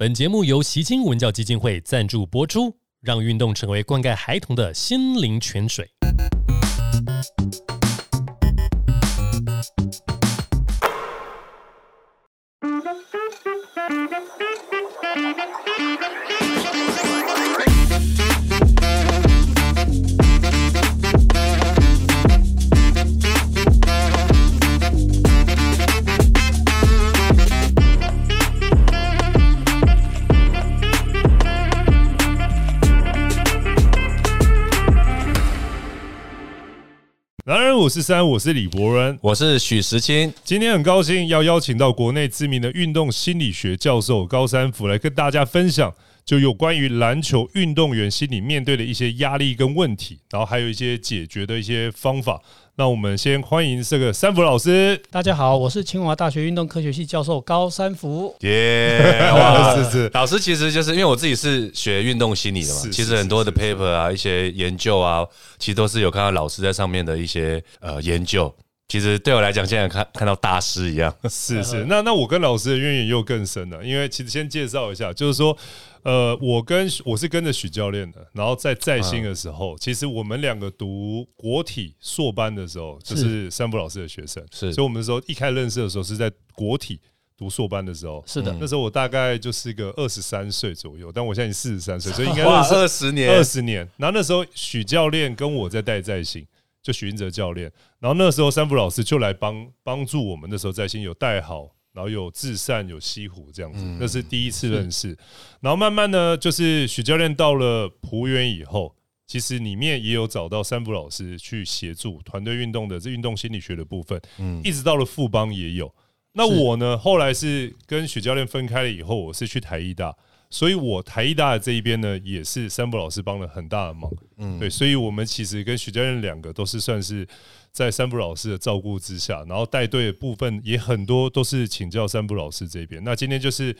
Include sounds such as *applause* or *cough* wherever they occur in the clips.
本节目由习金文教基金会赞助播出，让运动成为灌溉孩童的心灵泉水。男人五四三，我是李博仁。我是许时清，今天很高兴要邀请到国内知名的运动心理学教授高山福来跟大家分享，就有关于篮球运动员心理面对的一些压力跟问题，然后还有一些解决的一些方法。那我们先欢迎这个三福老师。大家好，我是清华大学运动科学系教授高三福。耶！*laughs* 哇是是老师其实就是因为我自己是学运动心理的嘛，是其实很多的 paper 啊，一些研究啊，其实都是有看到老师在上面的一些呃研究。其实对我来讲，现在看看到大师一样。*laughs* 是是，那那我跟老师的渊源又更深了，因为其实先介绍一下，就是说，呃，我跟我是跟着许教练的，然后在在新的时候，其实我们两个读国体硕班的时候，就是山福老师的学生，是。所以我们那时候一开始认识的时候是在国体读硕班的时候，是的，那时候我大概就是个二十三岁左右，但我现在已经四十三岁，所以应该哇，*laughs* 二十年，二十年。然后那时候许教练跟我在带在新，就许英哲教练。然后那时候三福老师就来帮帮助我们，那时候在新有带好，然后有至善，有西湖这样子，那是第一次认识。然后慢慢呢，就是许教练到了浦原以后，其实里面也有找到三福老师去协助团队运动的这运动心理学的部分，嗯一直到了富邦也有。那我呢，后来是跟许教练分开了以后，我是去台艺大，所以我台艺大的这一边呢，也是三浦老师帮了很大的忙。嗯，对，所以我们其实跟许教练两个都是算是在三浦老师的照顾之下，然后带队的部分也很多都是请教三浦老师这边。那今天就是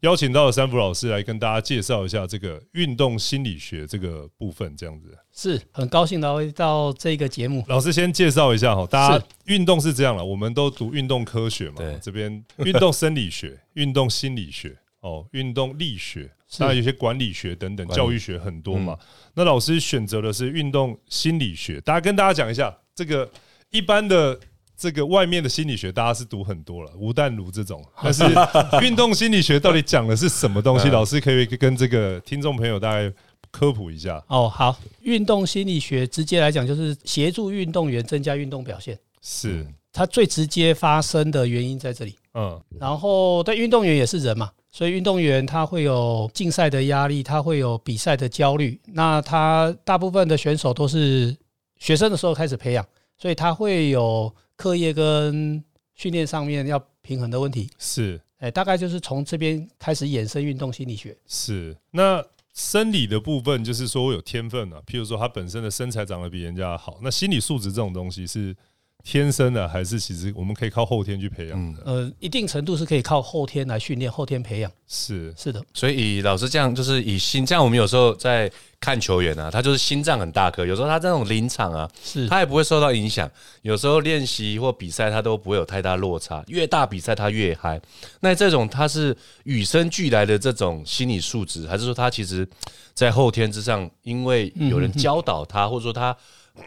邀请到了三浦老师来跟大家介绍一下这个运动心理学这个部分，这样子。是很高兴来到这个节目。老师先介绍一下哈，大家运动是这样了，我们都读运动科学嘛，这边运动生理学、运动心理学、哦，运动力学，那有些管理学等等，教育学很多嘛。那老师选择的是运动心理学，大家跟大家讲一下，这个一般的这个外面的心理学，大家是读很多了，吴淡如这种，*laughs* 但是运动心理学到底讲的是什么东西？老师可以跟这个听众朋友大概科普一下。哦，好，运动心理学直接来讲就是协助运动员增加运动表现，是，它最直接发生的原因在这里。嗯，然后，但运动员也是人嘛，所以运动员他会有竞赛的压力，他会有比赛的焦虑。那他大部分的选手都是学生的时候开始培养，所以他会有课业跟训练上面要平衡的问题。是。哎，大概就是从这边开始衍生运动心理学。是，那生理的部分就是说我有天分啊，譬如说他本身的身材长得比人家好，那心理素质这种东西是天生的，还是其实我们可以靠后天去培养的？呃，一定程度是可以靠后天来训练、后天培养。是是的，所以以老师这样，就是以心，这样我们有时候在看球员啊，他就是心脏很大颗，有时候他这种临场啊，是他也不会受到影响。有时候练习或比赛，他都不会有太大落差。越大比赛他越嗨。那这种他是与生俱来的这种心理素质，还是说他其实在后天之上，因为有人教导他，或者说他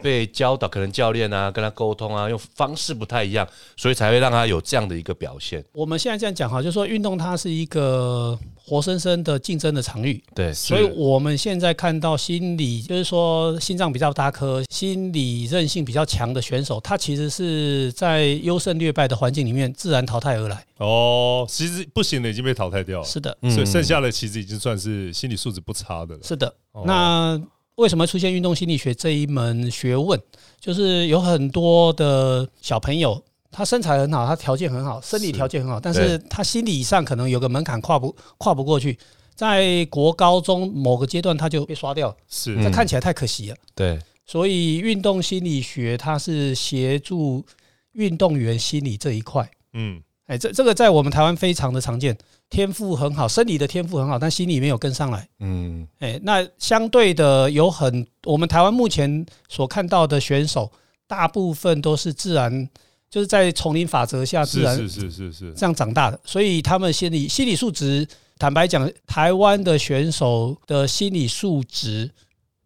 被教导，可能教练啊跟他沟通啊，用方式不太一样，所以才会让他有这样的一个表现。我们现在这样讲哈，就是说运动它是一个活生生的竞争的场域，对，所以我们现在看到心理，就是说心脏比较大颗、心理韧性比较强的选手，他其实是在优胜劣败的环境里面自然淘汰而来。哦，其实不行的已经被淘汰掉了，是的，所以剩下的其实已经算是心理素质不差的了。是的。哦那为什么出现运动心理学这一门学问？就是有很多的小朋友，他身材很好，他条件很好，生理条件很好，但是他心理上可能有个门槛跨不跨不过去，在国高中某个阶段他就被刷掉了，是这看起来太可惜了。对，所以运动心理学它是协助运动员心理这一块。嗯，哎，这这个在我们台湾非常的常见，天赋很好，生理的天赋很好，但心理没有跟上来。嗯，哎，那相对的有很，我们台湾目前所看到的选手，大部分都是自然，就是在丛林法则下自然是是是是是，这样长大的，所以他们心理心理素质坦白讲，台湾的选手的心理素质，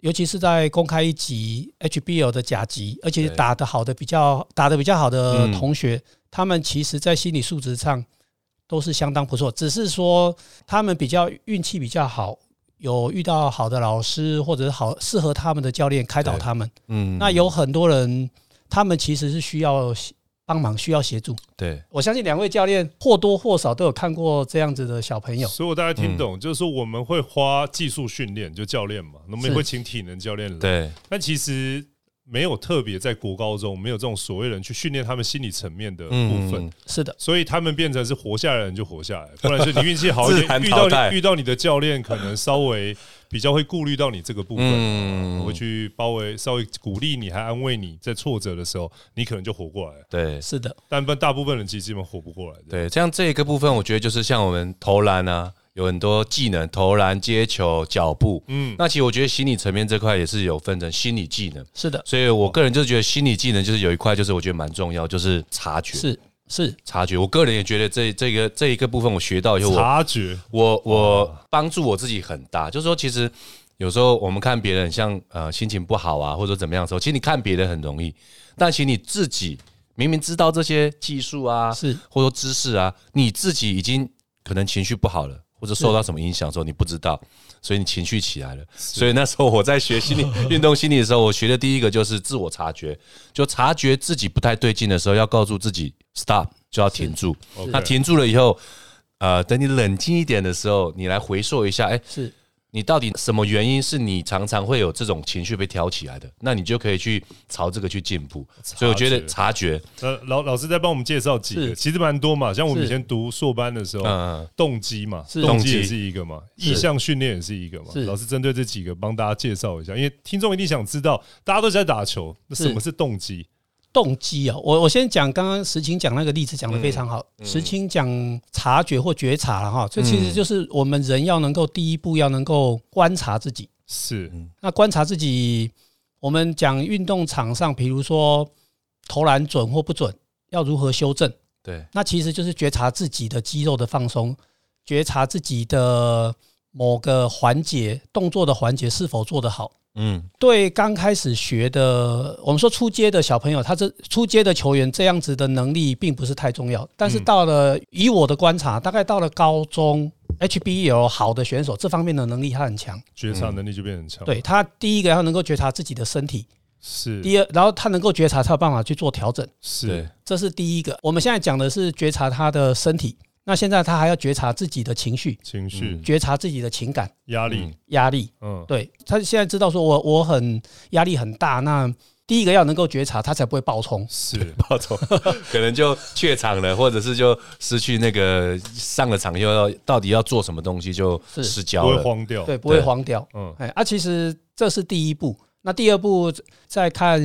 尤其是在公开一级 HBL 的甲级，而且打得好的比较打得比较好的嗯同学，他们其实在心理素质上都是相当不错，只是说他们比较运气比较好。有遇到好的老师，或者是好适合他们的教练开导他们。嗯那有很多人，他们其实是需要帮忙，需要协助。对我相信两位教练或多或少都有看过这样子的小朋友。所以我大概听嗯懂，就是说我们会花技术训练，就教练嘛，那我们也会请体能教练来。对但其实没有特别在国高中没有这种所谓人去训练他们心理层面的部分，嗯是的，所以他们变成是活下来的人就活下来，*laughs* 不然是你运气好一点，遇到你遇到你的教练，可能稍微比较会顾虑到你这个部分，嗯。会去包围稍微鼓励你，还安慰你，在挫折的时候，你可能就活过来了。对。是的，但不大部分人其实基本活不过来的。对，这样这一个部分，我觉得就是像我们投篮啊，有很多技能，投篮、接球、脚步。嗯，那其实我觉得心理层面这块也是有分成心理技能，是的，所以我个人就觉得心理技能就是有一块，就是我觉得蛮重要，就是察觉。是是。察觉，我个人也觉得这这个这一个部分我学到以后，我察觉我我帮助我自己很大，就是说，其实有时候我们看别人像呃心情不好啊，或者怎么样的时候，其实你看别人很容易，但其实你自己明明知道这些技术啊，是。或者说知识啊，你自己已经可能情绪不好了，或者受到什么影响的时候，你不知道，所以你情绪起来了。所以那时候我在学心理 *laughs* 运动心理的时候，我学的第一个就是自我察觉，就察觉自己不太对劲的时候，要告诉自己 stop，就要停住。那停住了以后，呃，等你冷静一点的时候，你来回溯一下，哎，是你到底什么原因是你常常会有这种情绪被挑起来的？那你就可以去朝这个去进步。所以我觉得察觉，呃，老老师在帮我们介绍几个，其实蛮多嘛。像我们以前读硕班的时候，嗯，动机嘛，动机也是一个嘛，意向训练也是一个嘛。老师针对这几个帮大家介绍一下，因为听众一定想知道，大家都在打球，那什么是动机？动机啊。我我先讲刚刚石青讲那个例子讲的非常好，嗯石青讲察觉或觉察了哈，这其实就是我们人要能够第一步要能够观察自己。是那观察自己，我们讲运动场上，比如说投篮准或不准，要如何修正？对，那其实就是觉察自己的肌肉的放松，觉察自己的某个环节动作的环节是否做得好。嗯，对刚开始学的，我们说初阶的小朋友，他这初阶的球员这样子的能力并不是太重要。但是到了以我的观察，大概到了高中 HBL 好的选手，这方面的能力他很强。觉察能力就变很强。，对他第一个要能够觉察自己的身体，是第二，然后他能够觉察，他有办法去做调整，是对，这是第一个。我们现在讲的是觉察他的身体，那现在他还要觉察自己的情绪，情绪嗯觉察自己的情感、压力嗯，压力。嗯，对他现在知道说我我很压力很大，那第一个要能够觉察，他才不会爆冲。是 *laughs* 爆冲可能就怯场了，或者是就失去那个上了场又要到底要做什么东西就失焦了不会。慌掉。对，不会对慌掉。嗯，哎，啊，其实这是第一步。那第二步再看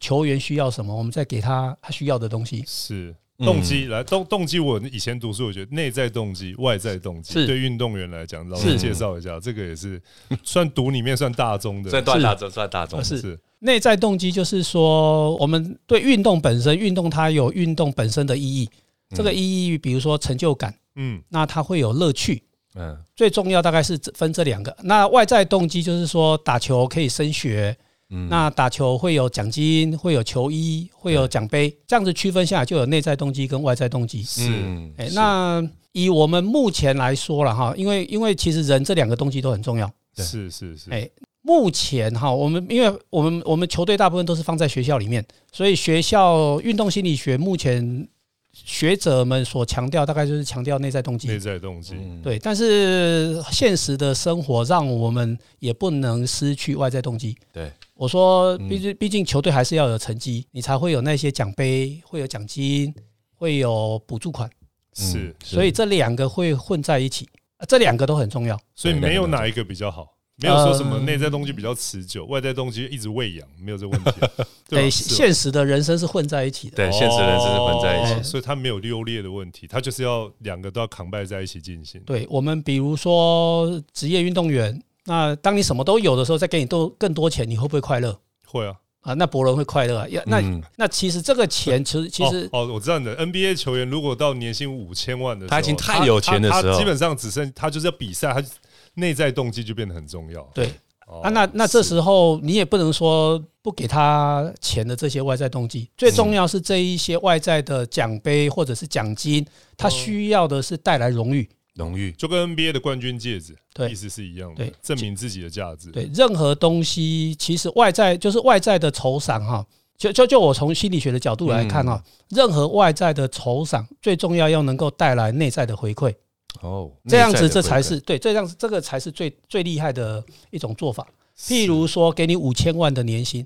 球员需要什么，我们再给他他需要的东西。是嗯动机来动动机。我以前读书，我觉得内在动机、外在动机是对运动员来讲，老是师介绍一下，这个也是算读里面算大宗的，*laughs* 算大大众，算大众呃，是是内在动机就是说，我们对运动本身，运动它有运动本身的意义。这个意义，比如说成就感，嗯那它会有乐趣。嗯最重要大概是分这两个。那外在动机就是说，打球可以升学，嗯，那打球会有奖金，会有球衣，会有奖杯，这样子区分下来就有内在动机跟外在动机。是。嗯哎，那以我们目前来说了哈，因为因为其实人这两个动机都很重要。是是是，哎，目前哈，我们因为我们我们球队大部分都是放在学校里面，所以学校运动心理学目前学者们所强调，大概就是强调内在动机。内。在动机，嗯，对，但是现实的生活让我们也不能失去外在动机。对，我说，嗯毕竟毕竟球队还是要有成绩，你才会有那些奖杯，会有奖金，会有补助款，是嗯，所以这两个会混在一起，啊这两个都很重要。所以没有哪一个比较好，没有说什么内在东西比较持久，外在东西一直喂养，没有这问题，*laughs* 对现实的人生是混在一起的。对，现实人生是混在一起哦。所以他没有优劣的问题，他就是要两个都要扛拜在一起进行。对我们，比如说职业运动员，那当你什么都有的时候，再给你多更多钱，你会不会快乐？会啊，啊，那伯伦会快乐啊。要那嗯那其实这个钱其实其实哦哦，我知道你的 NBA 球员如果到年薪五千万的时候，他已经太有钱的时候他他基本上只剩他就是要比赛，他内在动机就变得很重要。对哦啊，那那这时候你也不能说不给他钱的这些外在动机，最重要是这一些外在的奖杯或者是奖金，他需要的是带来荣誉。荣誉，就跟 NBA 的冠军戒指对。意思是一样的对，证明自己的价值。对，任何东西其实外在就是外在的酬赏哈。就就就我从心理学的角度来看哈，任何外在的酬赏最重要要能够带来内在的回馈，哦，这样子这才是对，这样子这个才是最最厉害的一种做法。譬如说，给你五千万的年薪，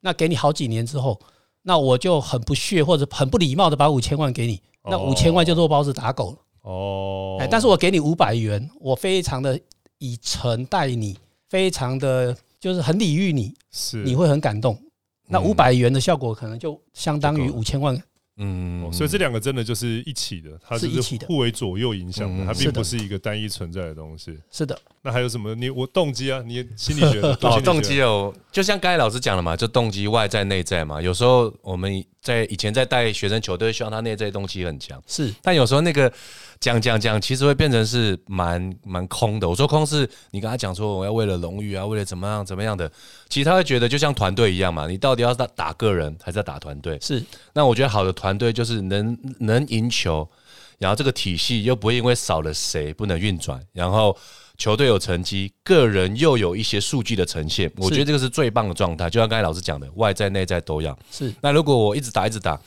那给你好几年之后，那我就很不屑或者很不礼貌的把五千万给你，那哦。五千万就肉包子打狗了。哦，哎，但是我给你五百元，我非常的以诚待你，非常的就是很礼遇你，是。你会很感动。那嗯五百元的效果可能就相当于五千万，嗯哦，所以这两个真的就是一起的，它是一起的。互为左右影响的，嗯它并不是一个单一存在的东西。是的，那还有什么？你我动机啊，你心理学的哦，动机哦，就像刚才老师讲了嘛，就动机外在内在嘛。有时候我们在以前在带学生球队，希望他内在动机很强，是。但有时候那个讲讲讲，其实会变成是蛮蛮空的。我说空是你跟他讲说我要为了荣誉啊，为了怎么样怎么样的，其实他会觉得就像团队一样嘛，你到底要打打个人还是要打团队？是那我觉得好的团队就是能能赢球，然后这个体系又不会因为少了谁不能运转，然后球队有成绩，个人又有一些数据的呈现，我觉得这个是最棒的状态。就像刚才老师讲的，外在内在都要。是那如果我一直打一直打，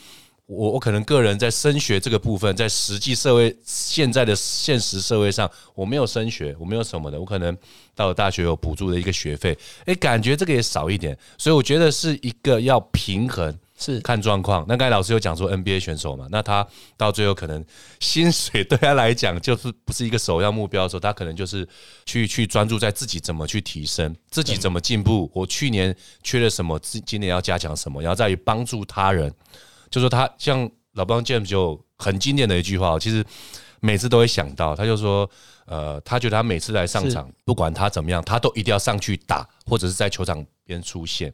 我我可能个人在升学这个部分，在实际社会现在的现实社会上，我没有升学，我没有什么的，我可能到了大学有补助的一个学费，诶，感觉这个也少一点，所以我觉得是一个要平衡。是看状况。那刚才老师有讲说 NBA 选手嘛，那他到最后可能薪水 *laughs* 对他来讲就是不是一个首要目标的时候，他可能就是去去专注在自己怎么去提升，自己怎么进步。我去年缺了什么，今今年要加强什么，然后在于帮助他人。就说他像老帮 James 就很经典的一句话，其实每次都会想到，他就说。呃，他觉得他每次来上场，不管他怎么样，他都一定要上去打，或者是在球场边出现，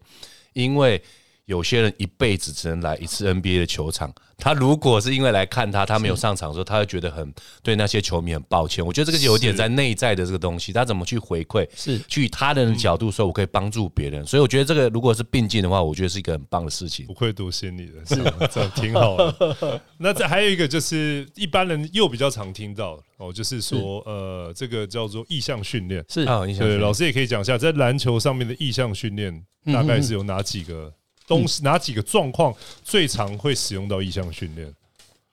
因为有些人一辈子只能来一次 NBA 的球场。他如果是因为来看他，他没有上场的时候，他会觉得很对那些球迷很抱歉。我觉得这个有点在内在的这个东西，他怎么去回馈，是去以他人的角度说，我可以帮助别人。所以我觉得这个如果是并进的话，我觉得是一个很棒的事情不。愧读心理的，这样这样挺好的。*laughs* 那这还有一个就是一般人又比较常听到哦，就是说呃，这个叫做意向训练。是啊，对，老师也可以讲一下，在篮球上面的意向训练嗯大概是有哪几个东西、哪几个状况最常会使用到意向训练？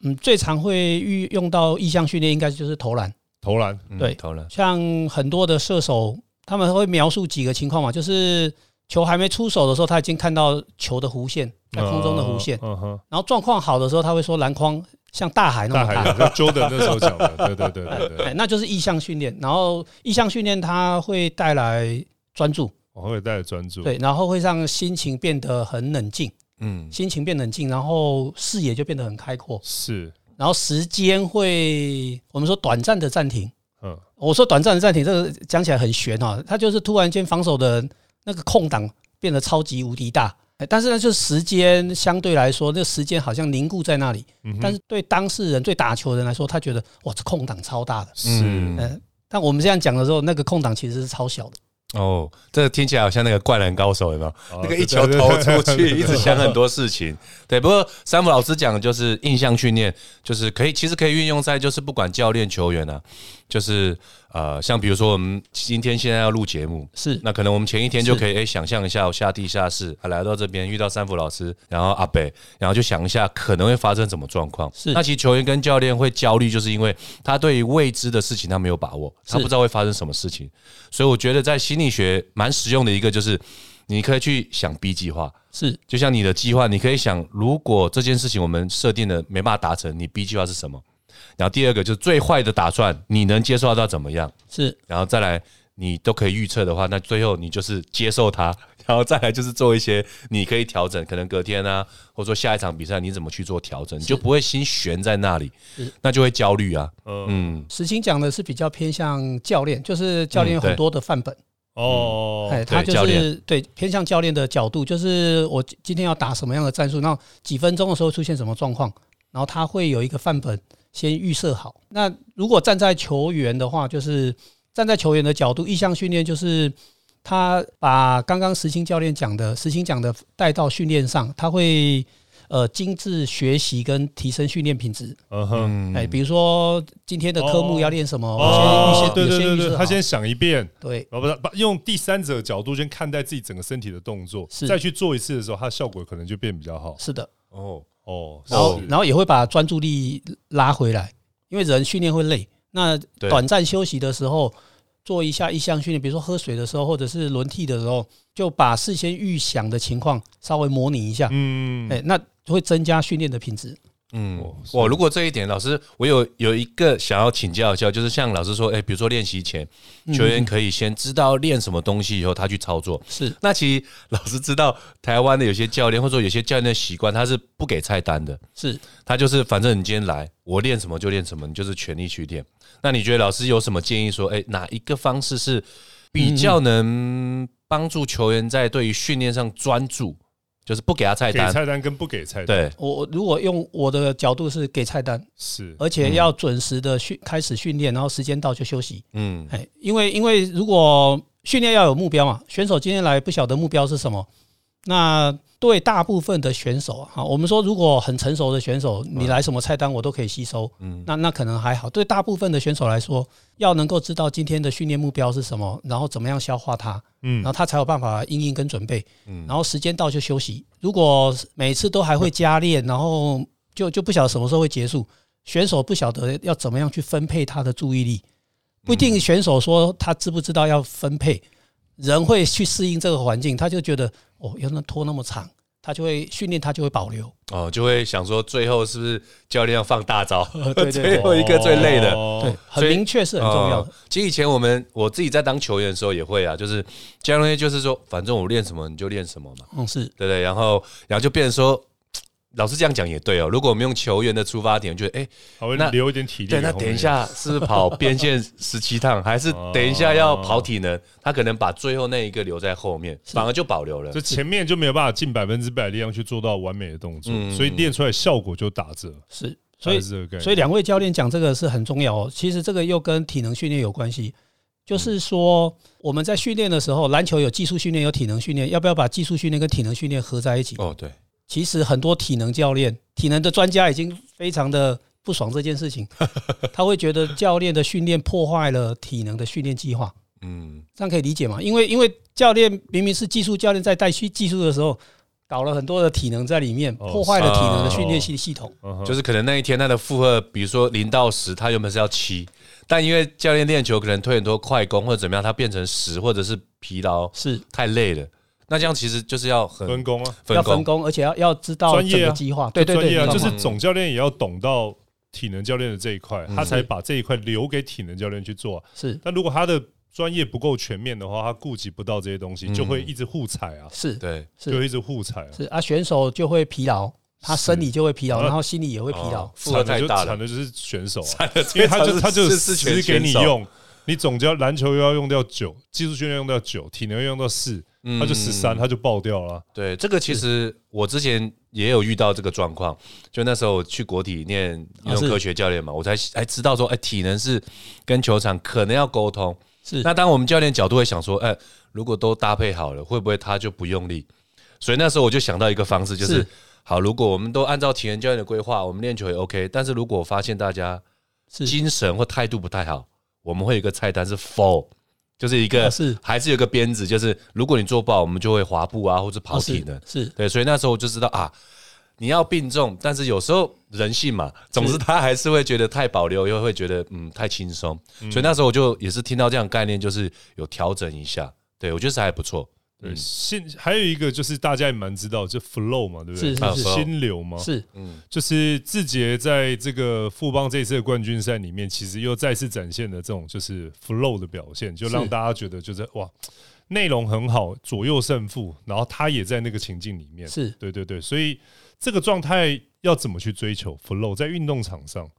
嗯，最常会运用到意向训练，应该就是投篮。投篮，嗯对投篮，像很多的射手，他们会描述几个情况嘛，就是球还没出手的时候，他已经看到球的弧线在空中的弧线，嗯哼，然后状况好的时候，他会说篮筐像大海那么大。大 *laughs* 海就 Jordan 那时候讲的，对对对对对，哎，*laughs* 那就是意向训练。然后意向训练它会带来专注，我会带着专注，对，然后会让心情变得很冷静，嗯，心情变冷静，然后视野就变得很开阔，是，然后时间会我们说短暂的暂停。嗯，我说短暂的暂停，这个讲起来很悬哈，他就是突然间防守的那个空档变得超级无敌大，哎但是呢，就是时间相对来说，那时间好像凝固在那里，嗯但是对当事人、对打球人来说，他觉得哇，这空档超大的，是。嗯嗯，但我们这样讲的时候，那个空档其实是超小的，哦，这个听起来好像那个灌篮高手有没有？哦那个一球投出去，一直想很多事情。对，不过山姆老师讲的就是印象训练，就是可以，其实可以运用在就是不管教练、球员啊，就是呃，像比如说我们今天现在要录节目，是那可能我们前一天就可以诶想象一下，我下地下室，啊来到这边遇到三福老师，然后阿北，然后就想一下可能会发生什么状况。是那其实球员跟教练会焦虑，就是因为他对于未知的事情他没有把握，他不知道会发生什么事情。所以我觉得在心理学蛮实用的一个就是，你可以去想 B 计划，是就像你的计划，你可以想，如果这件事情我们设定的没办法达成，你 B 计划是什么？然后第二个就是最坏的打算，你能接受到怎么样？是。然后再来，你都可以预测的话，那最后你就是接受它，*laughs* 然后再来就是做一些你可以调整，可能隔天啊，或者说下一场比赛你怎么去做调整，你就不会心悬在那里，那就会焦虑啊。嗯，嗯，实情讲的是比较偏向教练，就是教练有很多的范本，哦，哎，他就是对偏向教练的角度，就是我今今天要打什么样的战术，那几分钟的时候出现什么状况，然后他会有一个范本先预设好。那如果站在球员的话，就是站在球员的角度，意向训练就是他把刚刚石青教练讲的、石青讲的带到训练上，他会呃精致学习跟提升训练品质。嗯哼，嗯哎，比如说今天的科目要练什么，我哦先预，先对对对他先想一遍，对然后把把用第三者的角度先看待自己整个身体的动作，是再去做一次的时候，它效果可能就变比较好。是的。哦，哦，然后然后也会把专注力拉回来，因为人训练会累。那短暂休息的时候，做一下一项训练，比如说喝水的时候，或者是轮替的时候，就把事先预想的情况稍微模拟一下，嗯，哎，那会增加训练的品质。嗯我如果这一点，老师，我有有一个想要请教一下，就是像老师说，哎，比如说练习前，球员嗯可以先知道练什么东西以后，他去操作。是那其实老师知道，台湾的有些教练或者说有些教练的习惯，他是不给菜单的，是，他就是反正你今天来，我练什么就练什么，你就是全力去练。那你觉得老师有什么建议说，哎，哪一个方式是比较能帮助球员在对于训练上专注，就是不给他菜单给？菜单跟不给菜单，，对，我我如果用我的角度是给菜单，是而且要准时的训开始训练，然后时间到就休息。嗯，哎，因为因为如果训练要有目标嘛，选手今天来不晓得目标是什么，那对大部分的选手啊，我们说如果很成熟的选手，你来什么菜单我都可以吸收，嗯。那那可能还好。对大部分的选手来说，要能够知道今天的训练目标是什么，然后怎么样消化它，嗯。然后他才有办法应应跟准备，嗯。然后时间到就休息。如果每次都还会加练，然后就就不晓得什么时候会结束，选手不晓得要怎么样去分配他的注意力，不一定选手说他知不知道要分配，人会去适应这个环境，他就觉得哦，要能拖那么长，他就会训练，他就会保留。哦，就会想说最后是不是教练要放大招？*laughs* 对对对最后一个最累的。哦对，很明确是很重要的哦。其实以前我们我自己在当球员的时候也会啊，就是教练就是说，反正我练什么你就练什么嘛，嗯，是对不对？然后然后就变成说，老师这样讲也对哦。如果我们用球员的出发点，觉得哎，那留一点体力对，那。等一下是跑 *laughs* 边线十七趟，还是等一下要跑体能？他可能把最后那一个留在后面，反而就保留了这。前面就没有办法尽百分之百力量去做到完美的动作，嗯所以练出来效果就打折。是，所以是这个所以两位教练讲这个是很重要哦。其实这个又跟体能训练有关系，就是说我们在训练的时候，篮球有技术训练，有体能训练，要不要把技术训练跟体能训练合在一起？哦，对，其实很多体能教练、体能的专家已经非常的不爽这件事情，*laughs* 他会觉得教练的训练破坏了体能的训练计划，嗯，这样可以理解吗？因为因为教练明明是技术教练在带去技术的时候，搞了很多的体能在里面，哦破坏了体能的训练系系统。就是可能那一天他的负荷，比如说零到十，他原本是要七，但因为教练练球可能推很多快攻或者怎么样，他变成十，或者是疲劳是太累了。那这样其实就是要很分工啊，要分工，分工，而且要要知道专业啊整个计划。对对对，就是总教练也要懂到体能教练的这一块，嗯。他才把这一块留给体能教练去做啊。是。但如果他的专业不够全面的话，他顾及不到这些东西，嗯。就会一直互踩啊，是对，就一直互踩啊。是。啊，选手就会疲劳，他生理就会疲劳，啊然后心理也会疲劳。哦。负荷太大了。惨的就惨，的就是选手啊，因为他就他就是是十给你，用，你总教篮球又要用掉九，技术训练用掉九，体能又用到四，嗯他就十三，他就爆掉了。对，这个其实我之前也有遇到这个状况，就那时候我去国体念运动科学教练嘛，我才才知道说，哎，体能是跟球场可能要沟通。是那当我们教练角度会想说，哎，如果都搭配好了，会不会他就不用力？所以那时候我就想到一个方式，就是是好，如果我们都按照体能教练的规划，我们练球也 OK，但是如果发现大家精神或态度不太好，我们会有一个菜单是 for，就是一个啊是还是有个鞭子，就是如果你做不好，我们就会滑步啊，或者跑哦体能。是是对，所以那时候我就知道啊，你要并重，但是有时候人性嘛，总之他还是会觉得太保留，又会觉得嗯太轻松，所以那时候我就也是听到这样概念，就是有调整一下。对我觉得是还不错。对，嗯。心还有一个就是大家也蛮知道，就 flow 嘛，对不对？是是心流嘛，是。嗯，就是志杰在这个富邦这次的冠军赛里面，其实又再次展现了这种就是 flow 的表现，就让大家觉得就是哇，内容很好，左右胜负，然后他也在那个情境里面，是。对对对，所以这个状态要怎么去追求 flow 在运动场上？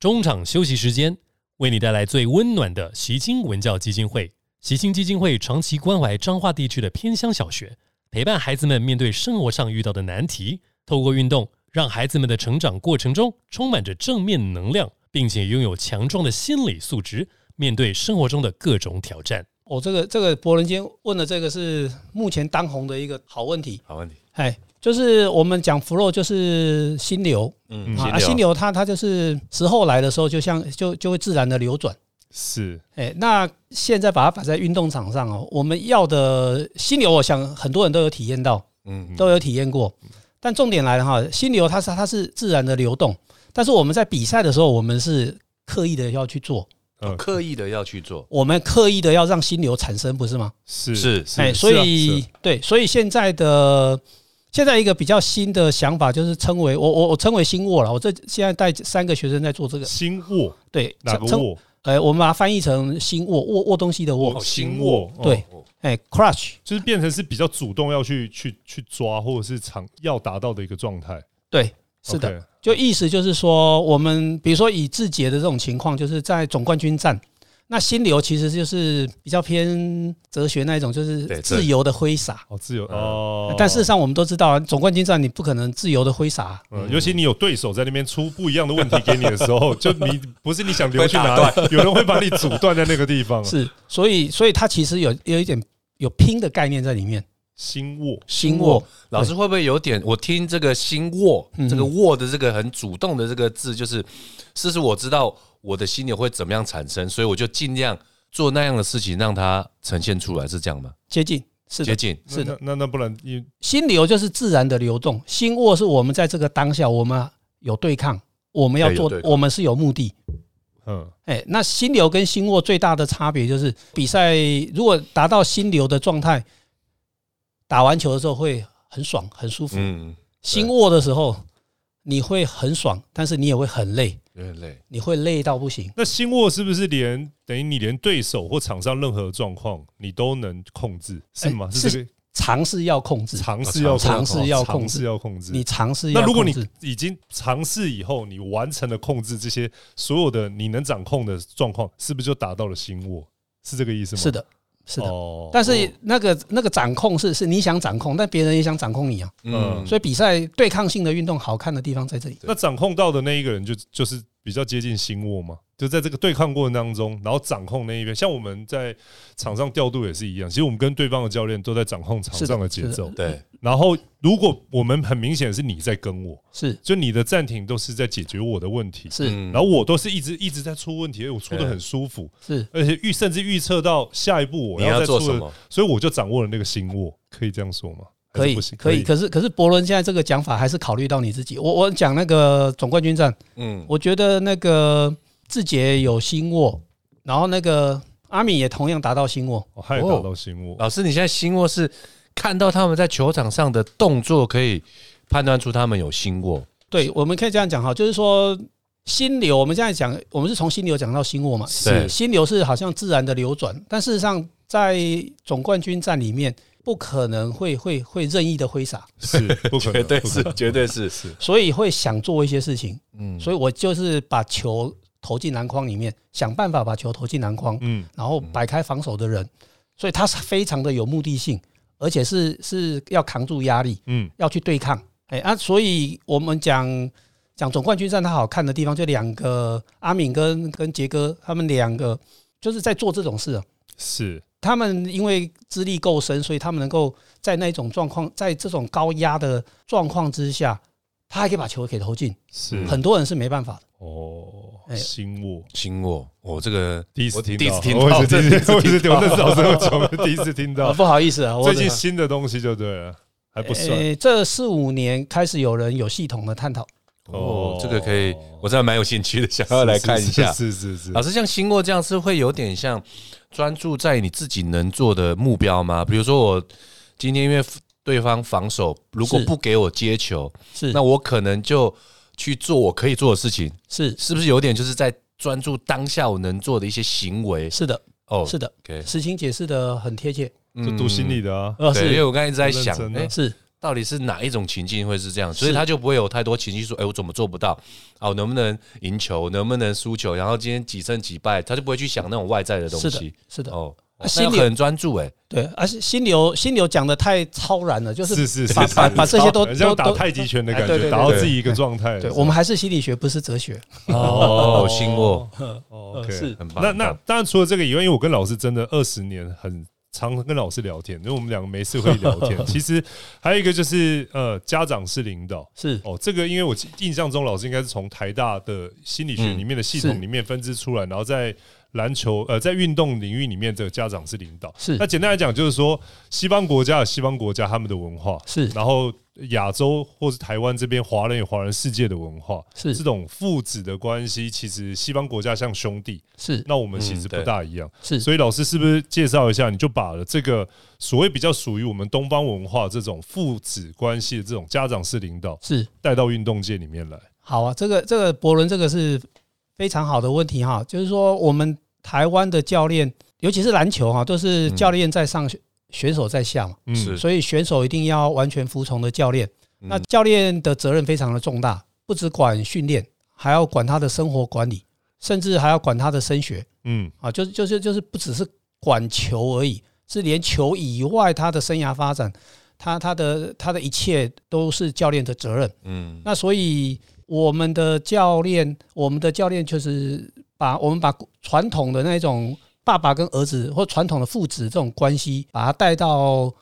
中场休息时间，为你带来最温暖的习青文教基金会。吉星基金会长期关怀彰化地区的偏乡小学，陪伴孩子们面对生活上遇到的难题，透过运动，让孩子们的成长过程中充满着正面能量，并且拥有强壮的心理素质，面对生活中的各种挑战。哦，这个这个博人间问的这个是目前当红的一个好问题。好问题。哎，就是我们讲 flow 就是心流，嗯，啊，啊心流它它就是时候来的时候，就像就就会自然的流转。是，哎，那现在把它摆在运动场上哦，我们要的心流，我想很多人都有体验到，嗯，都有体验过。但重点来了哈，心流它是它是自然的流动，但是我们在比赛的时候，我们是刻意的要去做，嗯刻意的要去做，我们刻意的要让心流产生，不是吗？是是哎，是，所以对，所以现在的现在一个比较新的想法就是称为我我我称为新卧了。我这现在带三个学生在做这个，新卧对，称？哪个握？呃，我们把它翻译成心握握握东西的握哦，心握，对哦，哎，crush，就是变成是比较主动要去去去抓，或者是常要达到的一个状态。对，是的。就意思就是说，我们比如说以志杰的这种情况，就是在总冠军战，那心流其实就是比较偏哲学那一种，就是自由的挥洒。哦，自由嗯哦，但事实上，我们都知道啊，总冠军战你不可能自由的挥洒啊。嗯，尤其你有对手在那边出不一样的问题给你的时候，就你不是你想留去哪里，有人会把你阻断在那个地方啊。*laughs* 是，所以所以它其实有有一点有拼的概念在里面。心握，心握，老师会不会有点？我听这个“心握”嗯这个“握”的这个很主动的这个字，就是，是不是我知道我的心流会怎么样产生，所以我就尽量做那样的事情，让它呈现出来，是这样吗？接近，是，接近，是的。那那那不然你心流就是自然的流动，心握是我们在这个当下，我们有对抗，我们要做我们是有目的。嗯哎，那心流跟心握最大的差别就是，比赛如果达到心流的状态，打完球的时候会很爽、很舒服；嗯，心握的时候，你会很爽，但是你也会很累，有点累，你会累到不行。那心握是不是连等于你连对手或场上任何状况你都能控制，是吗？哎是这个尝试要控制，尝试要尝试要控尝试制，要控制。你尝试那如果你已经尝试以后，你完成了控制这些所有的你能掌控的状况，是不是就达到了心握？是这个意思吗？是的，是的。哦但是那个那个掌控是是你想掌控，但别人也想掌控你啊。嗯，所以比赛对抗性的运动好看的地方在这里。那掌控到的那一个人就就是比较接近心握嘛，就在这个对抗过程当中，然后掌控那一边。像我们在场上调度也是一样，其实我们跟对方的教练都在掌控场上的节奏。对，然后如果我们很明显是你在跟我，是就你的暂停都是在解决我的问题，是嗯然后我都是一直一直在出问题，我出的很舒服，是，而且预甚至预测到下一步我你要再出的，做什么？所以我就掌握了那个心握，可以这样说吗？可以可以。可是可是伯伦现在这个讲法还是考虑到你自己。我我讲那个总冠军战，嗯，我觉得那个志杰有心握，然后那个阿敏也同样达到心握。哦，还有达到心握，老师，你现在心握是看到他们在球场上的动作，可以判断出他们有心握。对，我们可以这样讲哈，就是说心流，我们现在讲，我们是从心流讲到心握嘛。是心流是好像自然的流转，但事实上在总冠军战里面，不可能会会会任意的挥洒，是 *laughs* 不可能，绝对是绝对是，是所以会想做一些事情。嗯，所以我就是把球投进篮筐里面，想办法把球投进篮筐，嗯，然后摆开防守的人，所以他是非常的有目的性，而且是是要扛住压力，嗯要去对抗。哎啊，所以我们讲讲总冠军战，他好看的地方就两个阿敏跟跟杰哥他们两个就是在做这种事啊。是他们因为资历够深，所以他们能够在那种状况，在这种高压的状况之下，他还可以把球给投进。是很多人是没办法的。哦，哎心握。心握，我这个第一次听到，第一次听我到，也是第一次，这我也是听到 *laughs* 我认识老师那么久，第一次听 *laughs* 啊，到。不好意思啊，我最近新的东西就对了，还不算呃这四五年开始有人有系统的探讨。哦，这个可以，我真的蛮有兴趣的，想要来看一下。*laughs* 是是是是老师，像心握这样是会有点像专注在你自己能做的目标吗？比如说我今天因为对方防守，如果不给我接球，是。那我可能就去做我可以做的事情，是。是不是有点就是在专注当下我能做的一些行为？是的，哦，是的，，OK，实情解释的很贴切。就读心里的啊，呃，对，因为我刚才一直在想，哎，是。到底是哪一种情境会是这样，所以他就不会有太多情绪说，哎，我怎么做不到？哦，能不能赢球？能不能输球？然后今天几胜几败，他就不会去想那种外在的东是的西。是的。哦，那心流很专注哎，对，而且心流心流讲的太超然了，就是把是是是，把把这些都都都打太极拳的感觉，打到自己一个状态。对，我们还是心理学，不是哲学。哦，心窝哦呃 OK 是很棒。那那当然除了这个以外，因为我跟老师真的二十年很常跟老师聊天，因为我们两个没事会聊天。*laughs* 其实还有一个就是呃，家长是领导。是哦，这个因为我印象中老师应该是从台大的心理学里面的系统是里面分支出来，然后在篮球呃在运动领域里面，这个家长是领导。是那简单来讲，就是说西方国家有西方国家他们的文化，是然后亚洲或是台湾这边华人有华人世界的文化，是这种父子的关系，其实西方国家像兄弟，是那我们其实不大一样。是所以老师是不是介绍一下？你就把了这个所谓比较属于我们东方文化这种父子关系的这种家长式领导是带到运动界里面来。好啊，这个这个伯伦这个是非常好的问题哈，就是说我们台湾的教练，尤其是篮球哈，都是教练在上，选手在下嘛，嗯，是。所以选手一定要完全服从的教练。嗯。那教练的责任非常的重大，不只管训练，还要管他的生活管理，甚至还要管他的升学。嗯，啊，就是就是就是不只是管球而已，是连球以外他的生涯发展，他他的他的一切都是教练的责任。嗯。那所以我们的教练，我们的教练就是把我们把传统的那种爸爸跟儿子或传统的父子这种关系，把他带到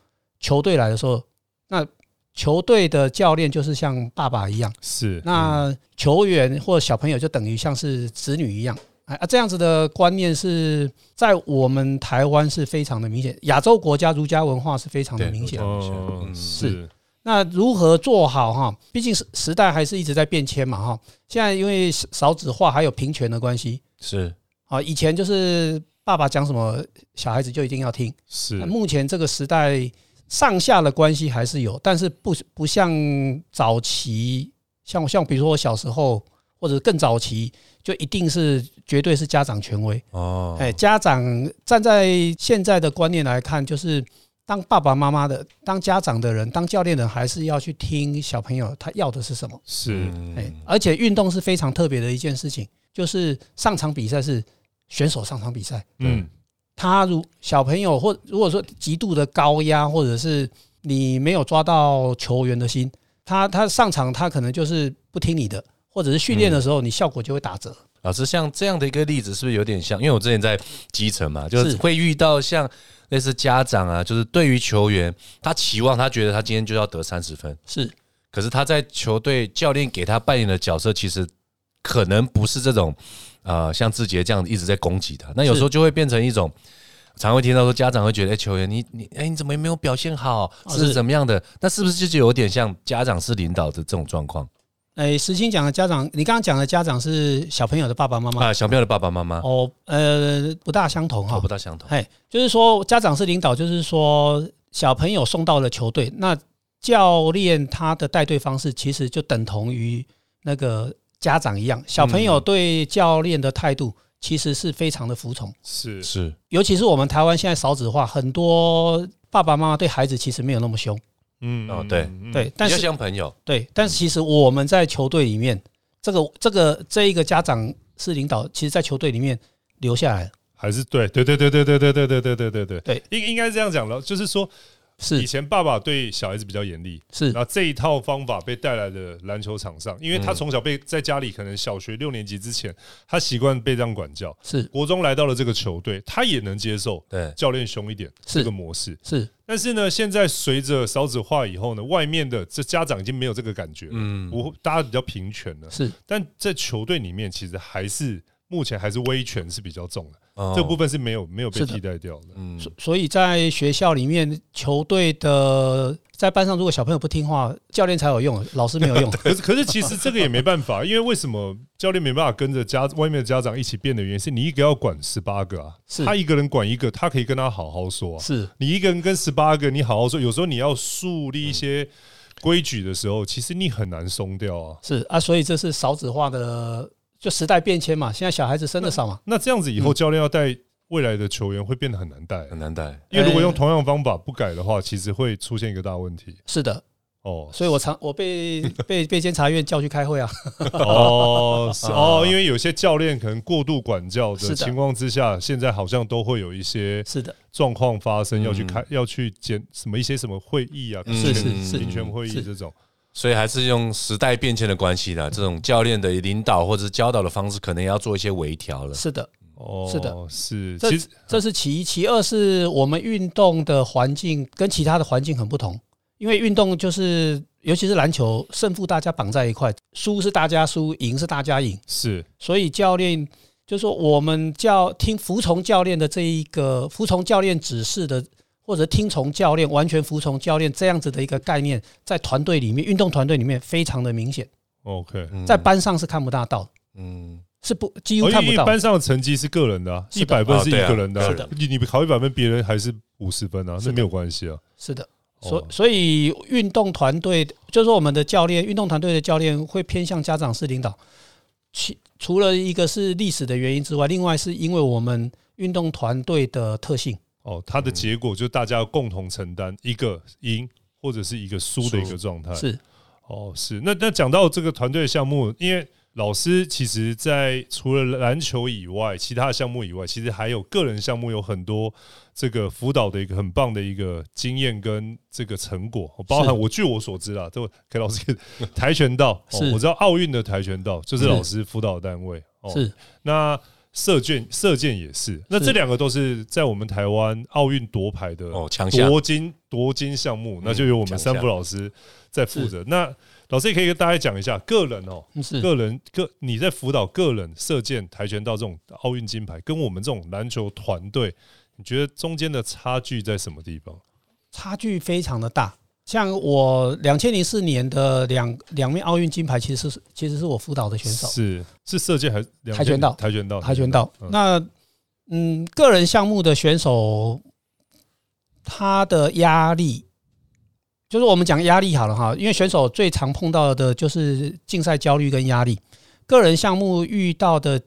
球队来的时候，那球队的教练就是像爸爸一样，是那球员或小朋友就等于像是子女一样。哎啊，这样子的观念是在我们台湾是非常的明显，亚洲国家儒家文化是非常的明显。嗯嗯是那如何做好哈？毕竟时时代还是一直在变迁嘛哈。现在因为少子化还有平权的关系是啊，以前就是爸爸讲什么，小孩子就一定要听。是目前这个时代上下的关系还是有，但是不不像早期，像像比如说我小时候或者更早期，就一定是绝对是家长权威。哦，哎，家长站在现在的观念来看，就是当爸爸妈妈的、当家长的人、当教练的，还是要去听小朋友他要的是什么。是嗯哎，而且运动是非常特别的一件事情，就是上场比赛是选手上场比赛，嗯他如小朋友或如果说极度的高压，或者是你没有抓到球员的心，他他上场他可能就是不听你的，或者是训练的时候你效果就会打折。老师像这样的一个例子，是不是有点像？因为我之前在基层嘛，就是是会遇到像类似家长啊，就是对于球员，他期望他觉得他今天就要得三十分，是。可是他在球队教练给他扮演的角色，其实可能不是这种呃像志杰这样一直在攻击他，那有时候就会变成一种。常会听到说家长会觉得，哎、球员你你哎、你怎么没有表现好，是。是怎么样的？那是不是就有点像家长是领导的这种状况哎，实情讲的家长，你刚刚讲的家长是小朋友的爸爸妈妈？啊？小朋友的爸爸妈妈。哦，呃，不大相同哈都不。大相同，哎，就是说家长是领导，就是说小朋友送到了球队，那教练他的带队方式其实就等同于那个家长一样，小朋友对教练的态度其实是非常的服从，是。是。尤其是我们台湾现在少子化，很多爸爸妈妈对孩子其实没有那么凶，嗯哦对嗯对，但是像朋友，对，但是其实我们在球队里面，这个这个这一个家长是领导，其实在球队里面留下来，还是对对对对对对对对对对对对对对，应应该是这样讲了，就是说是。以前爸爸对小孩子比较严厉，是。然后这一套方法被带来的篮球场上，因为他从小被在家里可能小学六年级之前，他习惯被这样管教，是。国中来到了这个球队，他也能接受对，教练凶一点是这个模式。是但是呢，现在随着少子化以后呢，外面的这家长已经没有这个感觉了，嗯，我，大家比较平权了。是。但在球队里面，其实还是目前还是威权是比较重的，哦这部分是没有没有被替代掉的。嗯所所以在学校里面，球队的在班上，如果小朋友不听话，教练才有用，老师没有用。*laughs* 可是，可是其实这个也没办法，因为为什么教练没办法跟着家外面的家长一起变的原因，是你一个要管十八个啊，是他一个人管一个，他可以跟他好好说啊。是你一个人跟十八个，你好好说，有时候你要树立一些规矩的时候，其实你很难松掉啊。是啊，所以这是少子化的，就时代变迁嘛。现在小孩子生的少嘛，那这样子以后，教练要带未来的球员会变得很难带，很难带，因为如果用同样的方法不改的话，其实会出现一个大问题。是的，哦。所以我常我被 *laughs* 被被监察院叫去开会啊。*laughs* 哦是 *laughs* 哦，因为有些教练可能过度管教的的。情况之下，现在好像都会有一些是的，状况发生，嗯要去开要去检什么一些什么会议啊，嗯。是平是。是平权会议是。这种。所以还是用时代变迁的关系啦，这种教练的领导或者是教导的方式，可能也要做一些微调了。是的，哦，是的，是，这其实这是其一，其二是我们运动的环境跟其他的环境很不同，因为运动就是尤其是篮球，胜负大家绑在一块，输是大家输，赢是大家赢，是所以教练就说我们教听服从教练的这一个服从教练指示的。或者听从教练，完全服从教练这样子的一个概念，在团队里面，运动团队里面非常的明显，OK。嗯。在班上是看不大到，嗯，是不几乎看不到。班上的成绩是个人的、啊，一百分是一个人的、啊。是的。你你考一百分，别人还是五十分啊，那没有关系啊。是的，哦。所所以运动团队就是说我们的教练，运动团队的教练会偏向家长式领导。其除了一个是历史的原因之外，另外是因为我们运动团队的特性。哦，它的结果就大家要共同承担一个赢或者是一个输的一个状态。是。哦，是。那那讲到这个团队项目，因为老师其实在除了篮球以外，其他项目以外，其实还有个人项目有很多这个辅导的一个很棒的一个经验跟这个成果，哦包含我据我所知啊，都给老师给跆拳道，哦我知道奥运的跆拳道就是是。老师辅导单位。哦，是。那射箭射箭也是，那这两个都是在我们台湾奥运夺牌的哦强项夺金夺金项目，那就由我们三福老师在负责。那老师也可以跟大家讲一下，个人哦，是个人个你在辅导个人射箭、跆拳道这种奥运金牌，跟我们这种篮球团队，你觉得中间的差距在什么地方？差距非常的大。像我两千零四年的两两面奥运金牌，其实是其实是我辅导的选手。是是射箭还是跆拳道跆拳道，跆拳道。嗯那嗯，个人项目的选手，他的压力，就是我们讲压力好了哈，因为选手最常碰到的就是竞赛焦虑跟压力。个人项目遇到的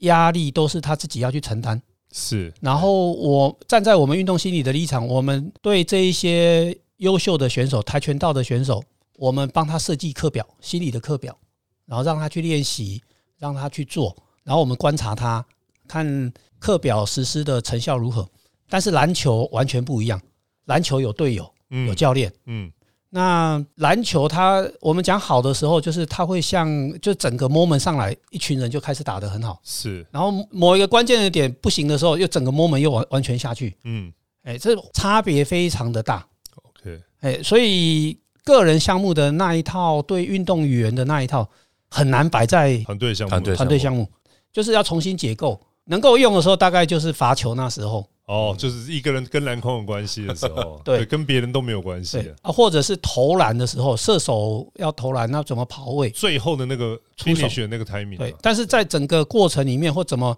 压力都是他自己要去承担。是然后我站在我们运动心理的立场，我们对这一些优秀的选手，跆拳道的选手，我们帮他设计课表，心理的课表，然后让他去练习，让他去做，然后我们观察他，看课表实施的成效如何。但是篮球完全不一样，篮球有队友，嗯有教练。嗯那篮球它，我们讲好的时候，就是它会像就整个 moment 上来，一群人就开始打得很好，是然后某一个关键的点不行的时候，又整个 moment 又完完全下去。嗯哎，这差别非常的大哎，所以个人项目的那一套对运动员的那一套很难摆在团队项目团队项目，就是要重新解构。能够用的时候，大概就是罚球那时候，哦，就是一个人跟篮筐有关系的时候，*laughs* 对跟别人都没有关系啊，或者是投篮的时候，射手要投篮，那怎么跑位？最后的那个出手那个 timing，啊，对但是在整个过程里面或怎么，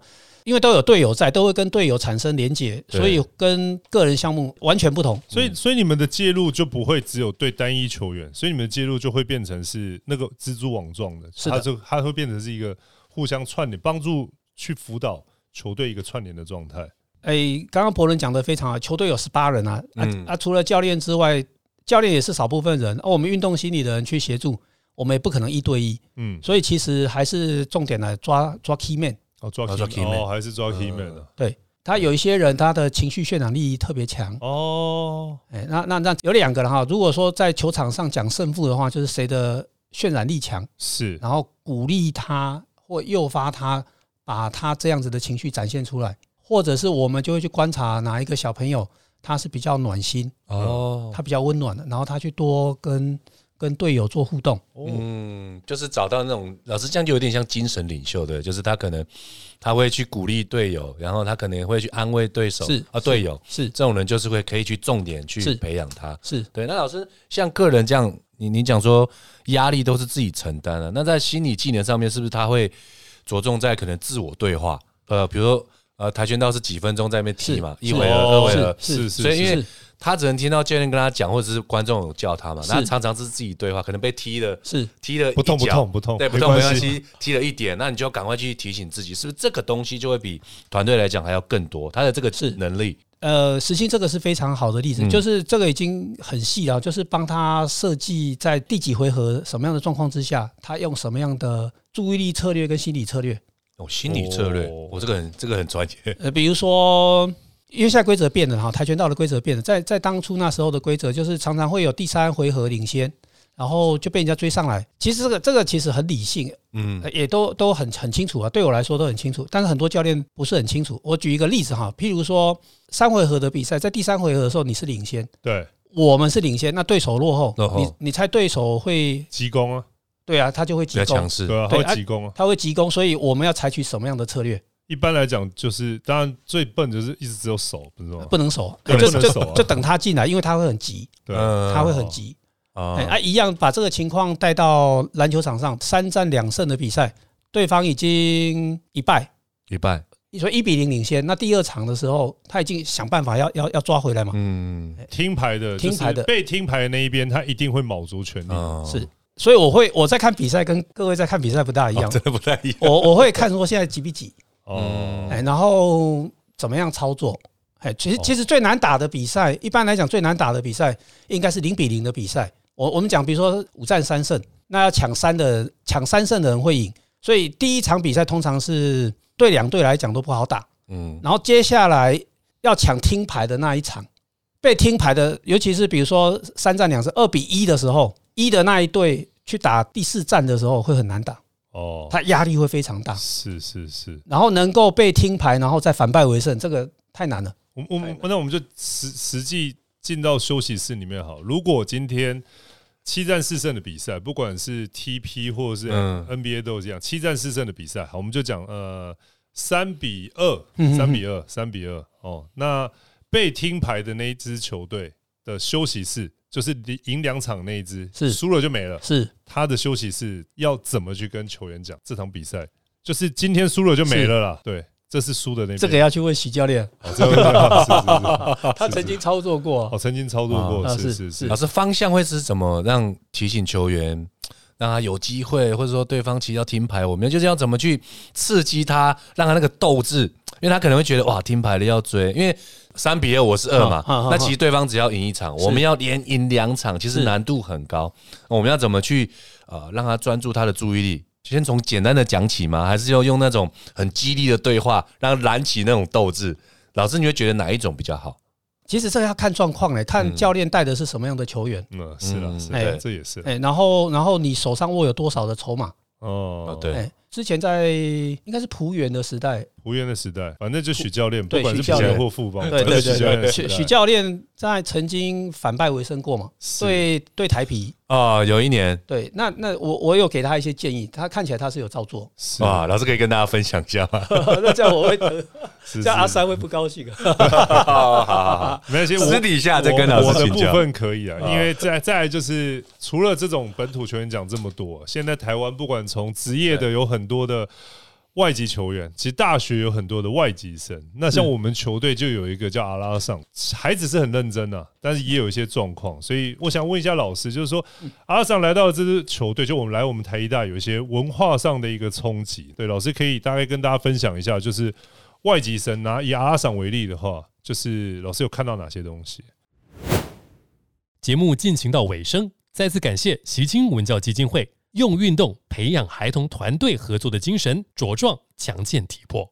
因为都有队友在，都会跟队友产生连结，所以跟个人项目完全不同。所以所以你们的介入就不会只有对单一球员，所以你们的介入就会变成是那个蜘蛛网状的，它就它会变成是一个互相串联，帮助去辅导球队一个串联的状态。哎，刚刚博伦讲的非常好，球队有十八人啊，啊嗯啊，除了教练之外，教练也是少部分人，哦，我们运动心理的人去协助，我们也不可能一对一，嗯，所以其实还是重点来抓抓 key man。哦，抓哦 key 抓 key man，man 哦，还是抓 key man 的。他有一些人他的情绪渲染力特别强，哦，哎，那那那有两个了哈，如果说在球场上讲胜负的话，就是谁的渲染力强，是。然后鼓励他或诱发他把他这样子的情绪展现出来，或者是我们就会去观察哪一个小朋友他是比较暖心，哦，他比较温暖的，然后他去多跟跟队友做互动。嗯，就是找到那种老师这样就有点像精神领袖的，就是他可能他会去鼓励队友，然后他可能会去安慰对手是啊队友，是这种人就是会可以去重点去培养他。是，对，那老师像个人这样，你你讲说压力都是自己承担的，那在心理技能上面是不是他会着重在可能自我对话？呃，比如说呃跆拳道是几分钟在那边踢嘛，一回合、哦二回合，是是所以因为是他只能听到教练跟他讲，或者是观众有叫他嘛，是那常常是自己对话，可能被踢了是踢了不痛不痛不痛，对，不痛没关系。踢了一点，那你就要赶快去提醒自己，是不是这个东西就会比团队来讲还要更多？他的这个是能力，呃，实心这个是非常好的例子，嗯就是这个已经很细了，就是帮他设计在第几回合什么样的状况之下，他用什么样的注意力策略跟心理策略。哦，心理策略，哦我这个很这个很专业。呃，比如说，因为现在规则变了哈，跆拳道的规则变了，在在当初那时候的规则就是常常会有第三回合领先，然后就被人家追上来。其实这个这个其实很理性，嗯呃也都都很很清楚啊，对我来说都很清楚，但是很多教练不是很清楚。我举一个例子哈，譬如说三回合的比赛，在第三回合的时候你是领先，对，我们是领先，那对手落后，落后你你猜对手会急攻啊，对啊，他就会急攻对，啊，对啊会急攻啊。他会急攻，所以我们要采取什么样的策略？一般来讲，就是当然最笨就是一直只有手，不是吗？不能守，对就就不能守啊就等他进来，因为他会很急，*laughs* 对，嗯他会很急。啊哎啊，一样把这个情况带到篮球场上，三战两胜的比赛，对方已经一败，一败，你说一比零领先，那第二场的时候，他已经想办法要要要抓回来嘛。嗯听牌的，听牌的被听牌的那一边，他一定会卯足全力。啊是，所以我会我在看比赛，跟各位在看比赛不大一样。哦真的不太一样。我我会看说现在几比几，哦，哎，然后怎么样操作。哎，其实哦其实最难打的比赛，一般来讲最难打的比赛应该是零比零的比赛。我我们讲，比如说五战三胜，那要抢三的抢三胜的人会赢，所以第一场比赛通常是对两队来讲都不好打。嗯然后接下来要抢听牌的那一场，被听牌的，尤其是比如说三战两胜二比一的时候，一的那一队去打第四战的时候会很难打，哦，他压力会非常大。是是是，然后能够被听牌，然后再反败为胜，这个太难了。我我们那我们就实实际进到休息室里面好。如果今天七战四胜的比赛，不管是 TP 或者是嗯 NBA 都是这样，七战四胜的比赛，好，我们就讲呃三比二，嗯三比二，三比二哦。那被听牌的那一支球队的休息室，就是赢两场那一支，是输了就没了。是他的休息是要怎么去跟球员讲这场比赛？就是今天输了就没了啦。对，这是输的那边这个要去问徐教练，*laughs* 他曾经操作过。我，曾经操作过，是是是老师方向会是怎么让提醒球员，让他有机会，或者说对方其实要听牌，我们就是要怎么去刺激他，让他那个斗志，因为他可能会觉得哇，听牌了要追，因为三比二我是二嘛，那其实对方只要赢一场，我们要连赢两场，其实难度很高。我们要怎么去呃让他专注他的注意力？先从简单的讲起吗？还是要用那种很激励的对话，让他燃起那种斗志？老师，你会觉得哪一种比较好？其实这个要看状况嘞，看嗯教练带的是什么样的球员，嗯，是了，嗯是哎了，这也是哎，然后然后你手上握有多少的筹码？哦。对哎，之前在应该是浦原的时代，胡源的时代，反正就许教练，对不管是教练。或副帮，对对对对，许许许教练在曾经反败为胜过嘛？是。对对，台皮。啊，有一年。对，那那我我有给他一些建议，他看起来他是有照做，是。哇，老师可以跟大家分享一下吗？*laughs* 那这样我会 *laughs* 这样阿三会不高兴啊。好好好，没关系，私底下再跟老我我的师请教。部分可以啊，啊因为再再来就是除了这种本土球员讲这么多，现在台湾不管从职业的有很多的外籍球员，其实大学有很多的外籍生。那像我们球队就有一个叫阿拉尚，孩子是很认真啊，但是也有一些状况，所以我想问一下老师，就是说阿拉尚来到这支球队，就我们来我们台一大有一些文化上的一个冲击。对，老师可以大概跟大家分享一下，就是外籍生拿以阿拉尚为例的话，就是老师有看到哪些东西？节目进行到尾声，再次感谢习青文教基金会用运动培养孩童团队合作的精神，茁壮强健体魄。